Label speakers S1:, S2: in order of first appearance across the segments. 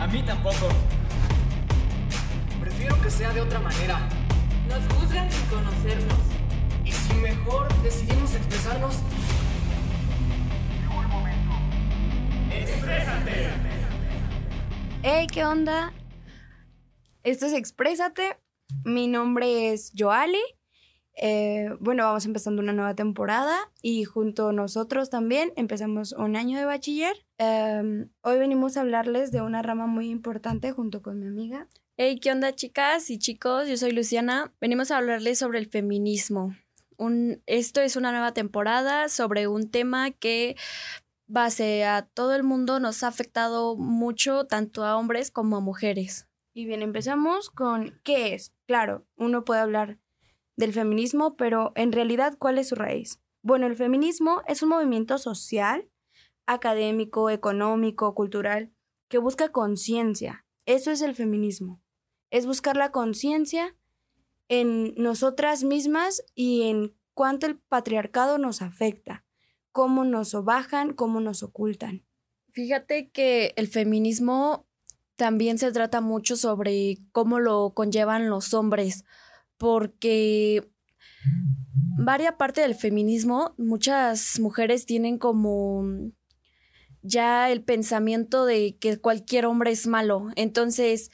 S1: A mí tampoco. Prefiero que sea de otra manera.
S2: Nos juzgan sin conocernos.
S1: Y si mejor decidimos expresarnos.
S3: Llegó el momento.
S1: ¡Exprésate!
S4: Hey, ¿qué onda? Esto es Exprésate. Mi nombre es Joali. Eh, bueno, vamos empezando una nueva temporada y junto a nosotros también empezamos un año de bachiller. Eh, hoy venimos a hablarles de una rama muy importante junto con mi amiga.
S5: Hey, ¿qué onda chicas y chicos? Yo soy Luciana. Venimos a hablarles sobre el feminismo. Un, esto es una nueva temporada sobre un tema que base a todo el mundo nos ha afectado mucho tanto a hombres como a mujeres.
S4: Y bien, empezamos con ¿qué es? Claro, uno puede hablar del feminismo, pero en realidad, ¿cuál es su raíz? Bueno, el feminismo es un movimiento social, académico, económico, cultural, que busca conciencia. Eso es el feminismo. Es buscar la conciencia en nosotras mismas y en cuánto el patriarcado nos afecta, cómo nos bajan, cómo nos ocultan.
S5: Fíjate que el feminismo también se trata mucho sobre cómo lo conllevan los hombres, porque varia parte del feminismo, muchas mujeres tienen como ya el pensamiento de que cualquier hombre es malo. Entonces,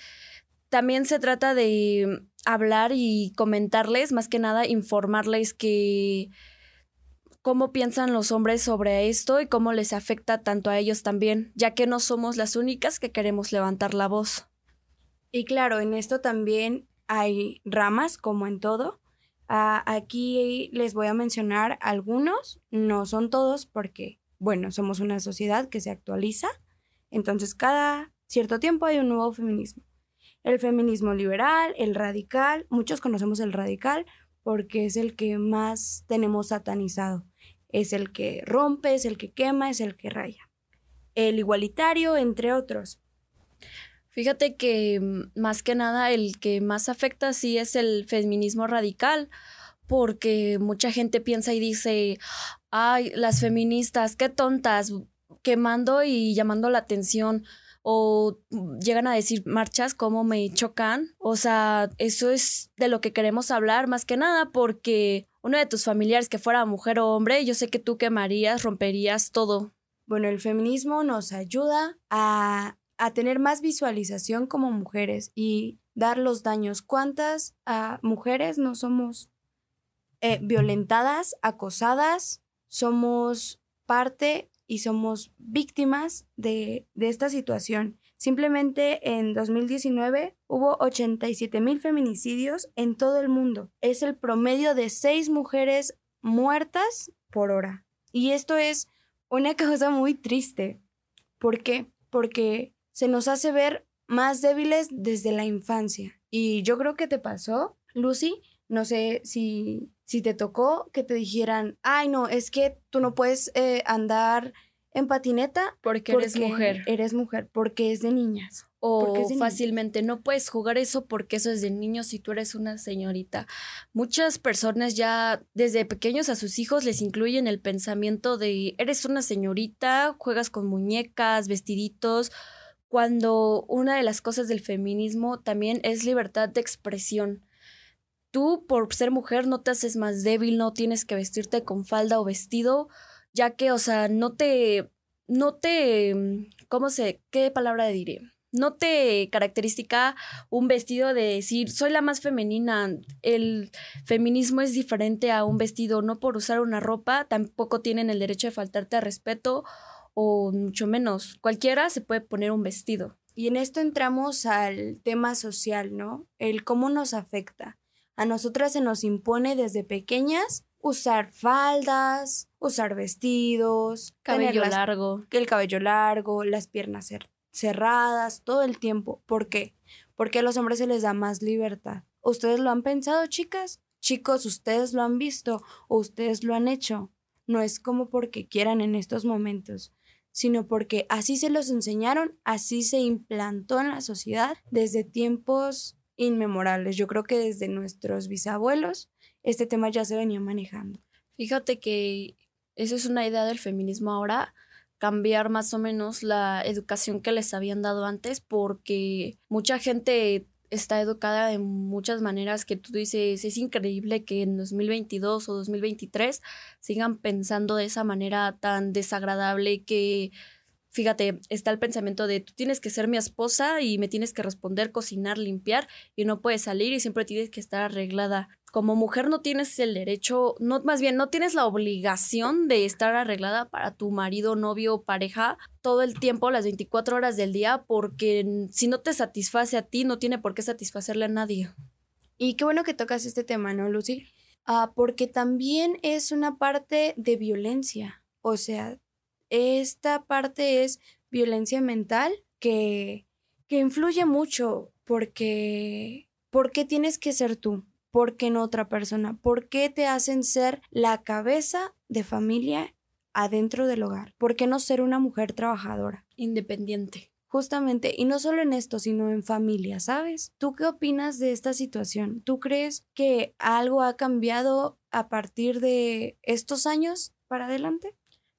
S5: también se trata de hablar y comentarles, más que nada informarles que cómo piensan los hombres sobre esto y cómo les afecta tanto a ellos también, ya que no somos las únicas que queremos levantar la voz.
S4: Y claro, en esto también hay ramas, como en todo. Uh, aquí les voy a mencionar algunos, no son todos porque, bueno, somos una sociedad que se actualiza, entonces cada cierto tiempo hay un nuevo feminismo. El feminismo liberal, el radical, muchos conocemos el radical porque es el que más tenemos satanizado. Es el que rompe, es el que quema, es el que raya. El igualitario, entre otros.
S5: Fíjate que más que nada el que más afecta sí es el feminismo radical, porque mucha gente piensa y dice, ay, las feministas, qué tontas, quemando y llamando la atención, o llegan a decir marchas como me chocan, o sea, eso es de lo que queremos hablar más que nada, porque uno de tus familiares que fuera mujer o hombre, yo sé que tú quemarías, romperías todo.
S4: Bueno, el feminismo nos ayuda a a tener más visualización como mujeres y dar los daños. ¿Cuántas uh, mujeres no somos eh, violentadas, acosadas? Somos parte y somos víctimas de, de esta situación. Simplemente en 2019 hubo 87 mil feminicidios en todo el mundo. Es el promedio de seis mujeres muertas por hora. Y esto es una cosa muy triste. ¿Por qué? Porque se nos hace ver más débiles desde la infancia. Y yo creo que te pasó, Lucy, no sé si, si te tocó que te dijeran, ay no, es que tú no puedes eh, andar en patineta
S5: porque, porque, eres mujer.
S4: Eres mujer, porque es de niñas.
S5: O de fácilmente, niñas. no puedes jugar eso porque eso es de niños si tú eres una señorita. Muchas personas ya desde pequeños a sus hijos les incluyen el pensamiento de eres una señorita, juegas con muñecas, vestiditos cuando una de las cosas del feminismo también es libertad de expresión. Tú, por ser mujer, no te haces más débil, no tienes que vestirte con falda o vestido, ya que, o sea, no te, no te, ¿cómo se, qué palabra diré? No te caracteriza un vestido de decir, soy la más femenina. El feminismo es diferente a un vestido, no por usar una ropa, tampoco tienen el derecho de faltarte a respeto o mucho menos. Cualquiera se puede poner un vestido.
S4: Y en esto entramos al tema social, ¿no? El cómo nos afecta. A nosotras se nos impone desde pequeñas usar faldas, usar vestidos,
S5: cabello las, largo,
S4: el cabello largo, las piernas cer cerradas, todo el tiempo. ¿Por qué? Porque a los hombres se les da más libertad. ¿Ustedes lo han pensado, chicas? Chicos, ustedes lo han visto o ustedes lo han hecho. No es como porque quieran en estos momentos sino porque así se los enseñaron, así se implantó en la sociedad desde tiempos inmemorables. Yo creo que desde nuestros bisabuelos este tema ya se venía manejando.
S5: Fíjate que eso es una idea del feminismo ahora, cambiar más o menos la educación que les habían dado antes porque mucha gente está educada de muchas maneras que tú dices, es increíble que en 2022 o 2023 sigan pensando de esa manera tan desagradable que, fíjate, está el pensamiento de tú tienes que ser mi esposa y me tienes que responder, cocinar, limpiar y no puedes salir y siempre tienes que estar arreglada como mujer no tienes el derecho, no, más bien no tienes la obligación de estar arreglada para tu marido, novio pareja todo el tiempo, las 24 horas del día, porque si no te satisface a ti, no tiene por qué satisfacerle a nadie.
S4: Y qué bueno que tocas este tema, ¿no, Lucy? Ah, porque también es una parte de violencia. O sea, esta parte es violencia mental que, que influye mucho porque, porque tienes que ser tú. ¿Por qué no otra persona? ¿Por qué te hacen ser la cabeza de familia adentro del hogar? ¿Por qué no ser una mujer trabajadora?
S5: Independiente.
S4: Justamente, y no solo en esto, sino en familia, ¿sabes? ¿Tú qué opinas de esta situación? ¿Tú crees que algo ha cambiado a partir de estos años para adelante?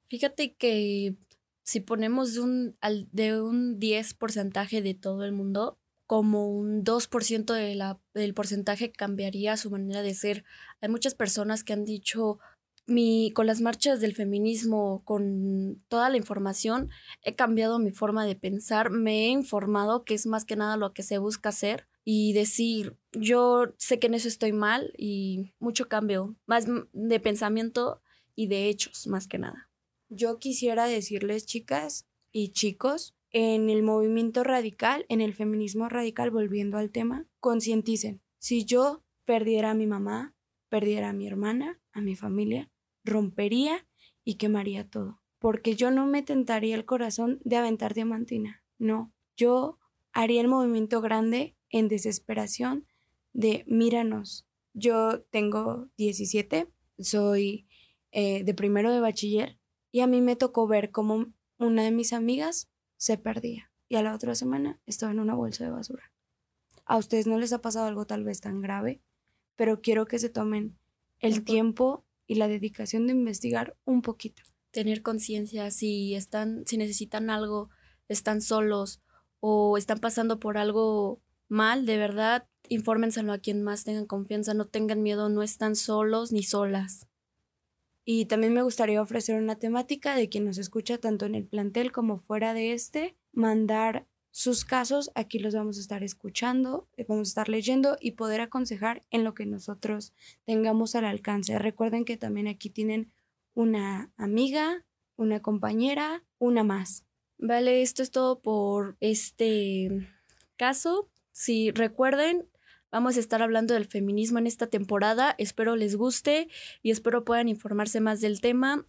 S5: Fíjate que si ponemos de un, de un 10 porcentaje de todo el mundo, como un 2% de la, del porcentaje cambiaría su manera de ser. Hay muchas personas que han dicho, mi, con las marchas del feminismo, con toda la información, he cambiado mi forma de pensar, me he informado, que es más que nada lo que se busca hacer, y decir, yo sé que en eso estoy mal y mucho cambio, más de pensamiento y de hechos, más que nada.
S4: Yo quisiera decirles, chicas y chicos, en el movimiento radical, en el feminismo radical, volviendo al tema, concienticen. Si yo perdiera a mi mamá, perdiera a mi hermana, a mi familia, rompería y quemaría todo. Porque yo no me tentaría el corazón de aventar diamantina. No, yo haría el movimiento grande en desesperación de míranos. Yo tengo 17, soy eh, de primero de bachiller y a mí me tocó ver cómo una de mis amigas se perdía y a la otra semana estaba en una bolsa de basura. A ustedes no les ha pasado algo tal vez tan grave, pero quiero que se tomen el tiempo y la dedicación de investigar un poquito.
S5: Tener conciencia si están, si necesitan algo, están solos o están pasando por algo mal, de verdad, infórmenselo a quien más tengan confianza, no tengan miedo, no están solos ni solas.
S4: Y también me gustaría ofrecer una temática de quien nos escucha tanto en el plantel como fuera de este, mandar sus casos, aquí los vamos a estar escuchando, eh, vamos a estar leyendo y poder aconsejar en lo que nosotros tengamos al alcance. Recuerden que también aquí tienen una amiga, una compañera, una más.
S5: Vale, esto es todo por este caso. Si recuerden, Vamos a estar hablando del feminismo en esta temporada. Espero les guste y espero puedan informarse más del tema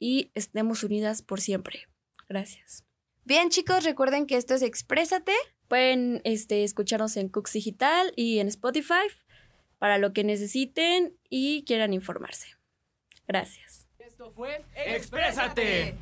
S5: y estemos unidas por siempre. Gracias.
S4: Bien, chicos, recuerden que esto es Exprésate.
S5: Pueden este, escucharnos en Cooks Digital y en Spotify para lo que necesiten y quieran informarse. Gracias.
S1: Esto fue Exprésate.